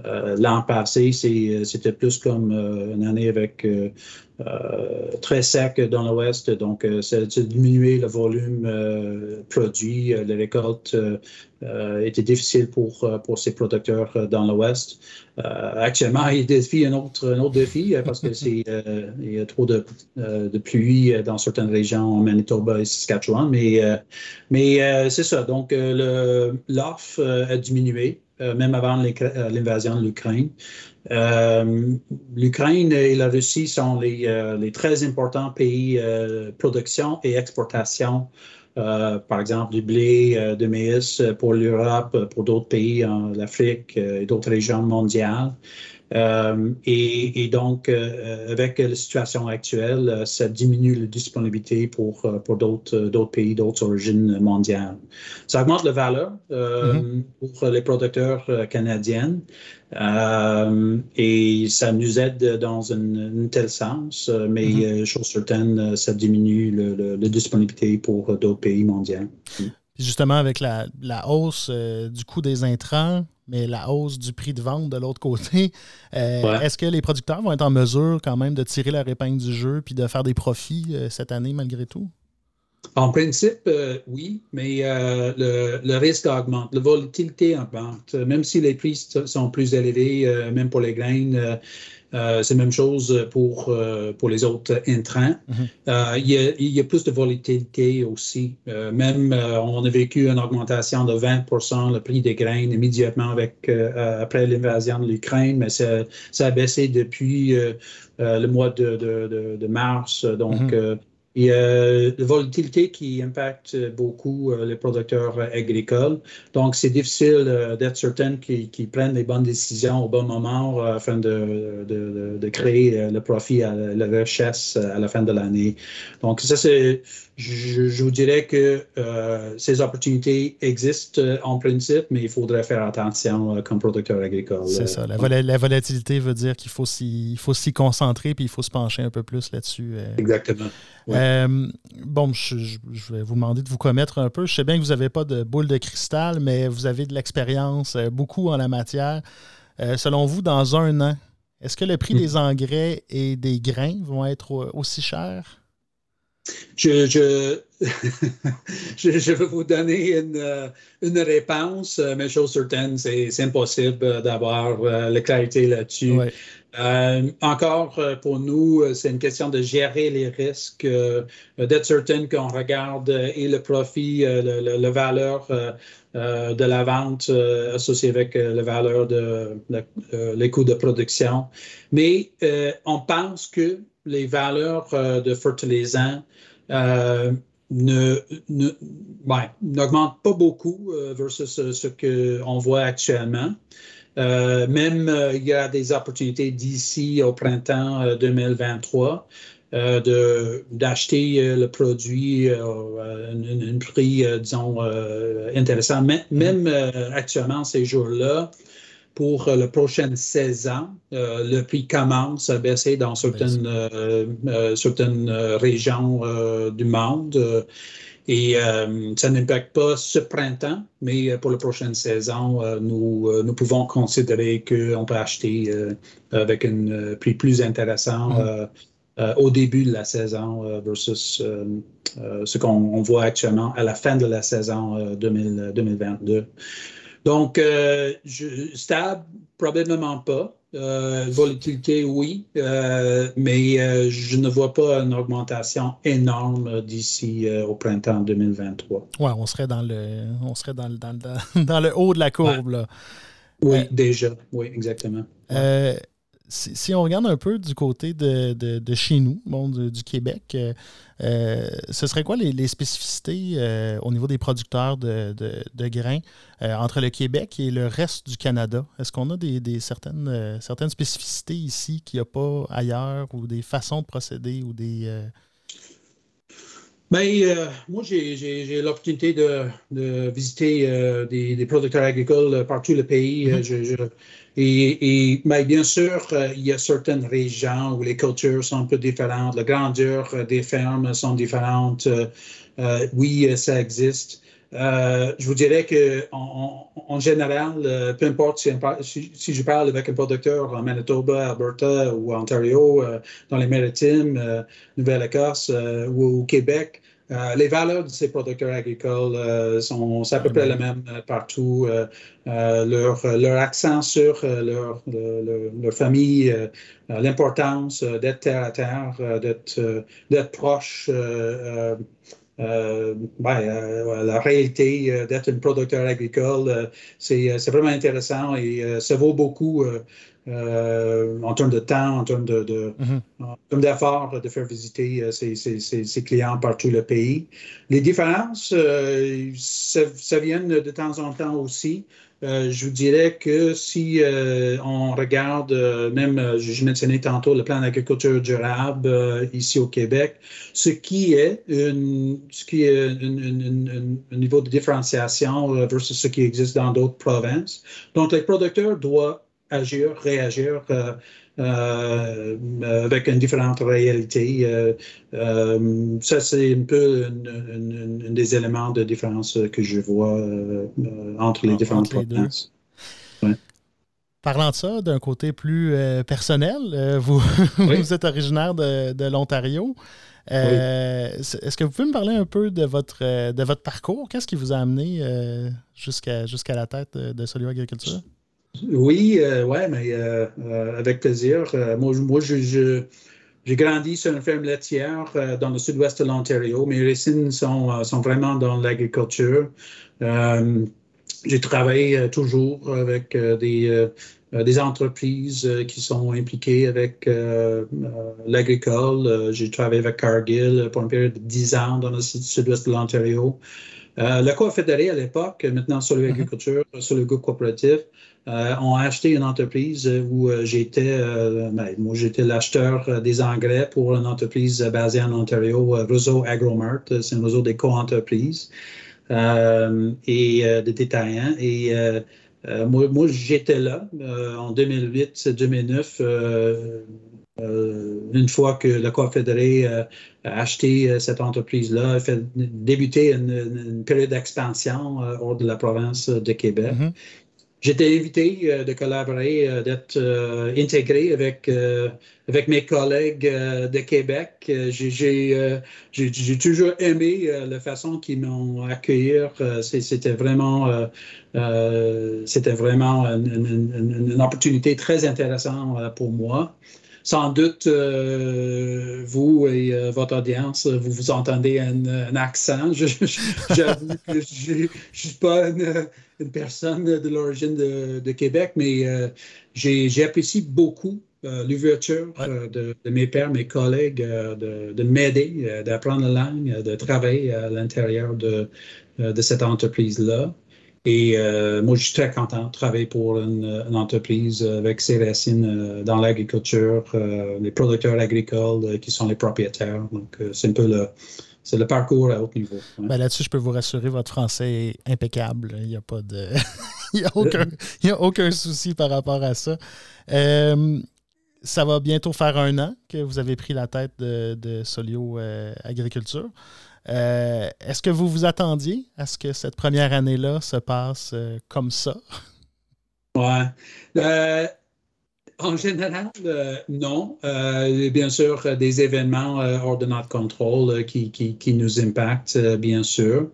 L'an passé, c'était plus comme une année avec euh, très sec dans l'ouest, donc ça a diminué le volume euh, produit. Les récoltes euh, étaient difficiles pour, pour ces producteurs dans l'ouest. actuellement, il défie un autre, un autre défi parce que c'est il y a trop de, de, pluie dans certaines régions, en Manitoba et Saskatchewan, mais, mais c'est ça. Donc, l'offre a diminué. même avant l'invasion de l'Ukraine. Euh, L'Ukraine et la Russie sont les, euh, les très importants pays euh, production et exportation, par exemple du blé, de maïs pour l'Europe, pour d'autres pays, l'Afrique et d'autres régions mondiales. Euh, et, donc, euh, avec la situation actuelle, euh, ça diminue la disponibilité pour, pour d'autres pays, d'autres origines mondiales. Ça augmente la valeur mm-hmm. pour les producteurs canadiens et ça nous aide dans un, tel sens, mais mm-hmm. chose certaine, ça diminue la disponibilité pour d'autres pays mondiaux. justement, avec la, la hausse du coût des intrants, mais la hausse du prix de vente de l'autre côté, euh, est-ce que les producteurs vont être en mesure quand même de tirer leur épingle du jeu puis de faire des profits euh, cette année malgré tout? En principe, euh, oui, mais le, risque augmente, la volatilité augmente. Même si les prix sont plus élevés, même pour les graines, euh, c'est la même chose pour, euh, pour les autres intrants. Mhm. Euh, il, y a, il, y a, plus de volatilité aussi. même, on a vécu une augmentation de 20% le prix des graines immédiatement avec, après l'invasion de l'Ukraine, mais ça, ça, a baissé depuis le mois de, de, de, mars. Donc, mhm. Il y a la volatilité qui impacte beaucoup les producteurs agricoles. Donc, c'est difficile d'être certain qu'ils prennent les bonnes décisions au bon moment afin de, de, de créer le profit, la richesse à la fin de l'année. Donc, ça, c'est je, vous dirais que euh, ces opportunités existent euh, en principe, mais il faudrait faire attention euh, comme producteur agricole. C'est ça. La, volatilité veut dire qu'il faut s'y concentrer puis il faut se pencher un peu plus là-dessus. Exactement. Bon, je, vais vous demander de vous commettre un peu. Je sais bien que vous n'avez pas de boule de cristal, mais vous avez de l'expérience, beaucoup en la matière. selon vous, dans un an, est-ce que le prix hmm. des engrais et des grains vont être aussi chers? Je, je, je, vais vous donner une, euh, une, réponse, euh, mais chose certaine, c'est impossible d'avoir euh, la clarité là-dessus. encore, pour nous, c'est une question de gérer les risques, d'être certain qu'on regarde et le profit, la valeur de la vente associée avec la valeur de les coûts de production. Mais on pense que les valeurs de fertilisants euh, n'augmente pas beaucoup euh, versus ce, qu'on voit actuellement. Euh, même il y a des opportunités d'ici au printemps 2023 d'acheter le produit à un, prix, disons, intéressant. Même, actuellement, ces jours-là, pour euh, la prochaine saison, euh, le prix commence à baisser dans certaines, euh, certaines régions du monde. Et ça n'impacte pas ce printemps, mais pour la prochaine saison, nous, nous pouvons considérer qu'on peut acheter avec un prix plus intéressant mm. au début de la saison versus ce qu'on voit actuellement à la fin de la saison 2022. Donc, euh, stable, probablement pas. Euh, volatilité, oui, euh, mais je ne vois pas une augmentation énorme d'ici au printemps 2023. Oui, on serait dans le, on serait dans le, dans le, haut de la courbe. Là. Oui, déjà, oui, exactement si, on regarde un peu du côté de, chez nous, bon, du, Québec, euh, euh, ce serait quoi les, spécificités euh, au niveau des producteurs de, grains entre le Québec et le reste du Canada? Est-ce qu'on a des, certaines, certaines spécificités ici qu'il n'y a pas ailleurs ou des façons de procéder ou des. Bien, moi, j'ai l'opportunité de, visiter des, producteurs agricoles partout le pays. Mm-hmm. Et, mais bien sûr, euh, il y a certaines régions où les cultures sont un peu différentes, la grandeur euh, des fermes sont différentes. Euh, oui, ça existe. je vous dirais que en, général, peu importe si, je parle avec un producteur en Manitoba, Alberta ou Ontario, dans les maritimes, Nouvelle-Écosse ou au Québec, euh, les valeurs de ces producteurs agricoles euh, sont, à peu près les mêmes euh, partout. leur, leur, accent sur leur, leur, famille, l'importance d'être terre à terre, d'être proche. Ben, la réalité d'être un producteur agricole, c'est vraiment intéressant et ça vaut beaucoup en termes de temps, en termes de, de mm-hmm. d'efforts de faire visiter euh, ses, clients par tout le pays. Les différences, euh, ça, vient de temps en temps aussi. je vous dirais que si on regarde, même, je mentionnais tantôt le plan d'agriculture durable ici au Québec, ce qui est, une, ce qui est un niveau de différenciation versus ce qui existe dans d'autres provinces. Donc, les producteurs doivent agir, réagir euh, euh, avec une différente réalité. Euh, ça, c'est un peu un des éléments de différence que je vois entre les différentes provinces. Parlant de ça, d'un côté plus personnel, vous, vous, êtes originaire de, l'Ontario. Est-ce que vous pouvez me parler un peu de votre, de votre parcours? Qu'est-ce qui vous a amené jusqu'à jusqu'à la tête de Solio Agriculture? Oui, euh, ouais, mais euh, euh, avec plaisir. moi, moi je, j'ai grandi sur une ferme laitière dans le sud-ouest de l'Ontario. Mes racines sont, sont vraiment dans l'agriculture. j'ai travaillé toujours avec des, des entreprises qui sont impliquées avec l'agricole. j'ai travaillé avec Cargill pour une période de 10 ans dans le sud-ouest de l'Ontario. le co fédéré à l'époque, maintenant sur l'agriculture, mm-hmm. sur le groupe coopératif, euh, ont acheté une entreprise où euh, j'étais, euh, ben, moi j'étais l'acheteur des engrais pour une entreprise basée en Ontario, Réseau Agromart, c'est un réseau des co-entreprises et de détaillants. Et moi, moi j'étais là en 2008-2009. une fois que le Confédéré a acheté cette entreprise-là, a fait débuter une, période d'expansion hors de la province de Québec. Mm-hmm. J'étais invité euh, de collaborer, euh, d'être euh, intégré avec, avec mes collègues de Québec. J'ai toujours aimé la façon qu'ils m'ont accueilli. C'était vraiment, c'était vraiment une, une, opportunité très intéressante pour moi sans doute, vous et votre audience, vous vous entendez un, accent. J'avoue que je ne suis pas une, une personne de l'origine de, Québec, mais euh, j'ai apprécié beaucoup euh, l'ouverture euh, de, mes pères, mes collègues, de, m'aider, d'apprendre la langue, de travailler à l'intérieur de, cette entreprise-là. Et moi, je suis très content de travailler pour une, entreprise avec ses racines dans l'agriculture, les producteurs agricoles qui sont les propriétaires. Donc, c'est un peu le, c'est le parcours à haut niveau. Ben, là-dessus, je peux vous rassurer, votre français est impeccable. Il n'y a pas de. Il n'y a, aucun, a aucun souci par rapport à ça. Euh, ça va bientôt faire un an que vous avez pris la tête de, Solio euh, Agriculture. Euh, est-ce que vous vous attendiez à ce que cette première année-là se passe comme ça? Ouais. En général, euh, non. Euh, bien sûr, des événements euh, hors de notre contrôle qui, qui, nous impactent, bien sûr.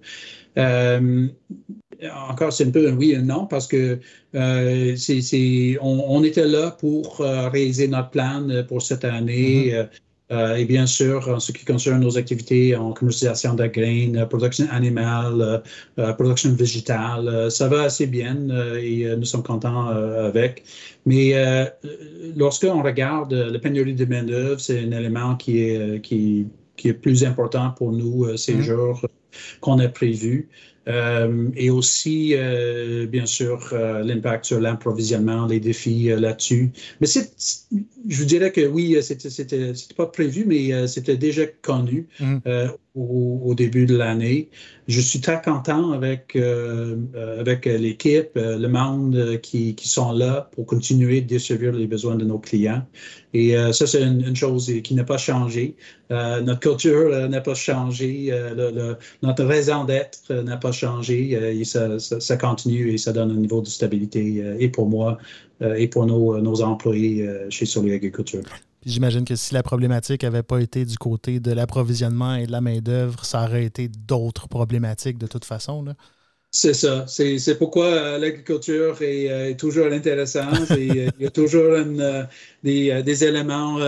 encore, c'est un peu un oui et un non parce que on, était là pour réaliser notre plan pour cette année. Mm-hmm. Euh, et bien sûr, en ce qui concerne nos activités en commercialisation de graines, production animale, euh, production végétale, ça va assez bien et nous sommes contents avec. Mais lorsqu'on regarde la pénurie de main-d'œuvre, c'est un élément qui est, qui, qui, est plus important pour nous ces mmh. jours qu'on a prévu. Euh, et aussi, euh, bien sûr, euh, l'impact sur l'approvisionnement, les défis là-dessus. Mais je vous dirais que oui, c'était pas prévu, mais c'était déjà connu. Mmh au, début de l'année. Je suis très content avec, avec l'équipe, le monde qui, qui, sont là pour continuer de desservir les besoins de nos clients. Et ça, c'est une, chose qui n'a pas changé. notre culture n'a pas changé. notre raison d'être n'a pas changé. Et ça, ça, continue et ça donne un niveau de stabilité et pour moi et pour nos, nos employés chez Soleil Agriculture. J'imagine que si la problématique n'avait pas été du côté de l'approvisionnement et de la main-d'œuvre, ça aurait été d'autres problématiques de toute façon. C'est ça. C'est pourquoi euh, l'agriculture euh, est, toujours intéressante et euh, il y a toujours des, éléments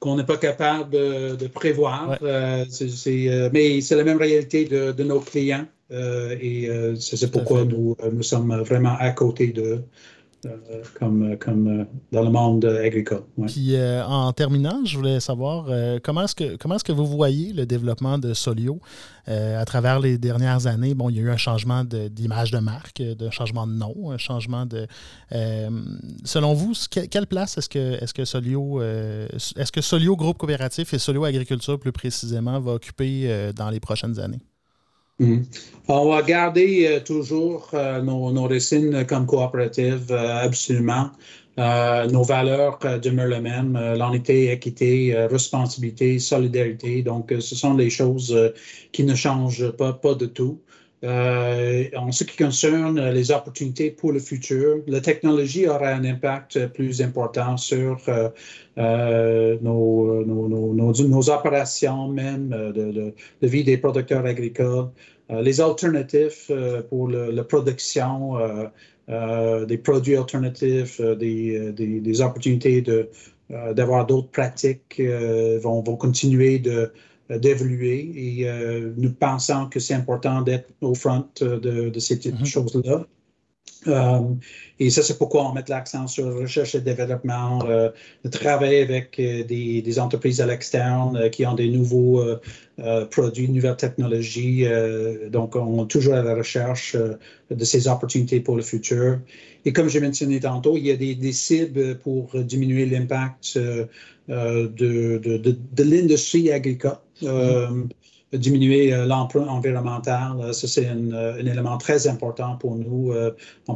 qu'on n'est pas capable de prévoir. mais c'est la même réalité de, nos clients et c'est pourquoi nous, nous sommes vraiment à côté de, euh, comme, comme euh, dans le monde agricole. Puis euh, en terminant, je voulais savoir comment est-ce que comment est-ce que vous voyez le développement de Solio à travers les dernières années? Bon, il y a eu un changement d'image de, marque, un changement de nom, un changement de. selon vous, quelle place est-ce que est-ce que Solio est-ce que Solio Groupe Coopératif et Solio Agriculture plus précisément va occuper dans les prochaines années? Mhm. On va garder euh, toujours euh, nos, nos, racines comme coopérative, euh, absolument. nos valeurs demeurent les mêmes, l'unité, équité, responsabilité, solidarité. Donc, ce sont des choses qui ne changent pas, pas de tout. En ce qui concerne les opportunités pour le futur, la technologie aura un impact plus important sur nos, nos, nos, opérations même de, de, vie des producteurs agricoles. Euh, les alternatives euh, pour la production euh, des produits alternatifs, des, opportunités d'avoir d'autres pratiques vont, continuer de, d'évoluer et nous pensons que c'est important d'être au front de, de ces mm-hmm. choses-là. et ça, c'est pourquoi on met l'accent sur recherche et développement, euh, de travailler avec des, des, entreprises à l'externe qui ont des nouveaux produits, nouvelles technologies. donc, on est toujours à la recherche de ces opportunités pour le futur. Et comme j'ai mentionné tantôt, il y a des, des cibles pour diminuer l'impact de, de, de, de l'industrie agricole. Mm-hmm diminuer euh, l'emploi environnemental. Euh, ça, c'est euh, un, élément très important pour nous. on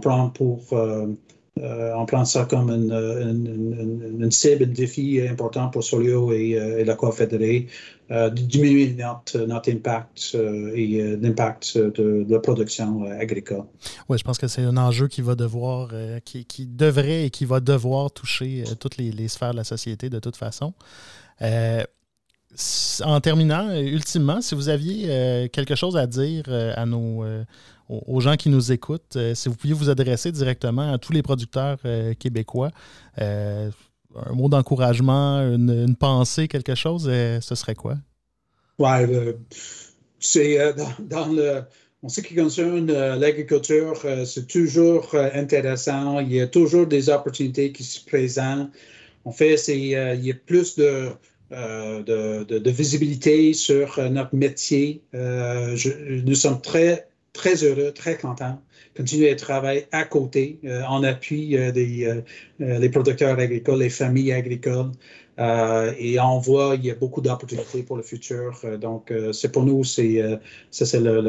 prend ça comme une, cible, un défi important pour Solio et, la Confédérée, de diminuer notre, notre impact et l'impact de, la production agricole. Oui, je pense que c'est un enjeu qui va devoir, qui, devrait et qui va devoir toucher toutes les, sphères de la société de toute façon en terminant, euh, ultimement, si vous aviez euh, quelque chose à dire euh, à nos, aux gens qui nous écoutent, si vous pouviez vous adresser directement à tous les producteurs québécois, un mot d'encouragement, une, pensée, quelque chose, ce serait quoi? Oui, c'est dans, le. En ce qui concerne l'agriculture, c'est toujours intéressant. Il y a toujours des opportunités qui se présentent. En fait, il y a plus de euh, de, visibilité sur euh, notre métier. Euh, nous sommes très, très heureux, très contents continuer à travailler à côté, en appui des les producteurs agricoles, les familles agricoles. et on voit il y a beaucoup d'opportunités pour le futur. donc, c'est pour nous, c'est ça, c'est le,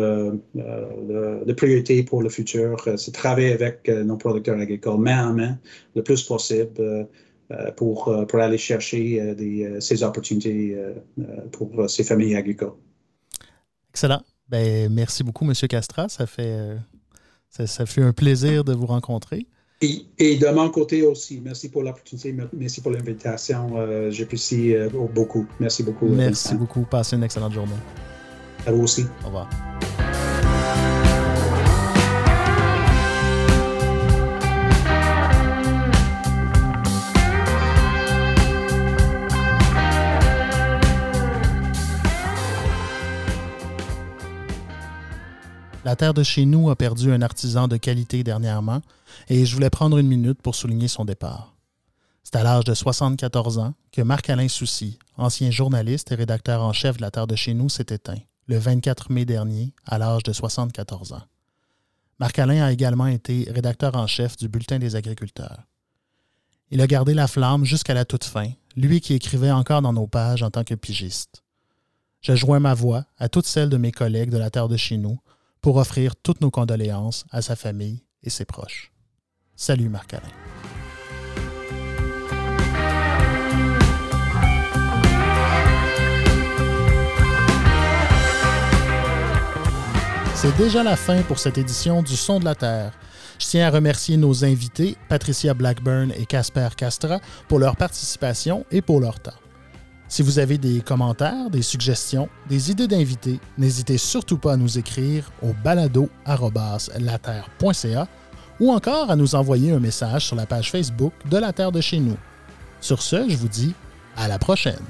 le, le, priorité pour le futur. c'est travailler avec nos producteurs agricoles main en main le plus possible. Euh, pour, euh, pour aller chercher euh, des, ces opportunités pour ces familles agricoles. Excellent. Ben, merci beaucoup, M. Castra. Ça fait, ça, un plaisir de vous rencontrer. Et, et de mon côté aussi, merci pour l'opportunité, merci pour l'invitation. J'apprécie beaucoup. Merci beaucoup. Merci beaucoup. Passez une excellente journée. À vous aussi. Au revoir. La terre de chez nous a perdu un artisan de qualité dernièrement et je voulais prendre une minute pour souligner son départ. C'est à l'âge de 74 ans que Marc-Alain Soucy, ancien journaliste et rédacteur en chef de La Terre de chez nous, s'est éteint, le 24 mai dernier, à l'âge de 74 ans. Marc-Alain a également été rédacteur en chef du Bulletin des agriculteurs. Il a gardé la flamme jusqu'à la toute fin, lui qui écrivait encore dans nos pages en tant que pigiste. Je joins ma voix à toutes celles de mes collègues de la Terre de chez nous pour offrir toutes nos condoléances à sa famille et ses proches. Salut Marc-Alain. C'est déjà la fin pour cette édition du Son de la Terre. Je tiens à remercier nos invités, Patricia Blackburn et Casper Castra, pour leur participation et pour leur temps. Si vous avez des commentaires, des suggestions, des idées d'invités, n'hésitez surtout pas à nous écrire au balado.laterre.ca ou encore à nous envoyer un message sur la page Facebook de La Terre de chez nous. Sur ce, je vous dis à la prochaine.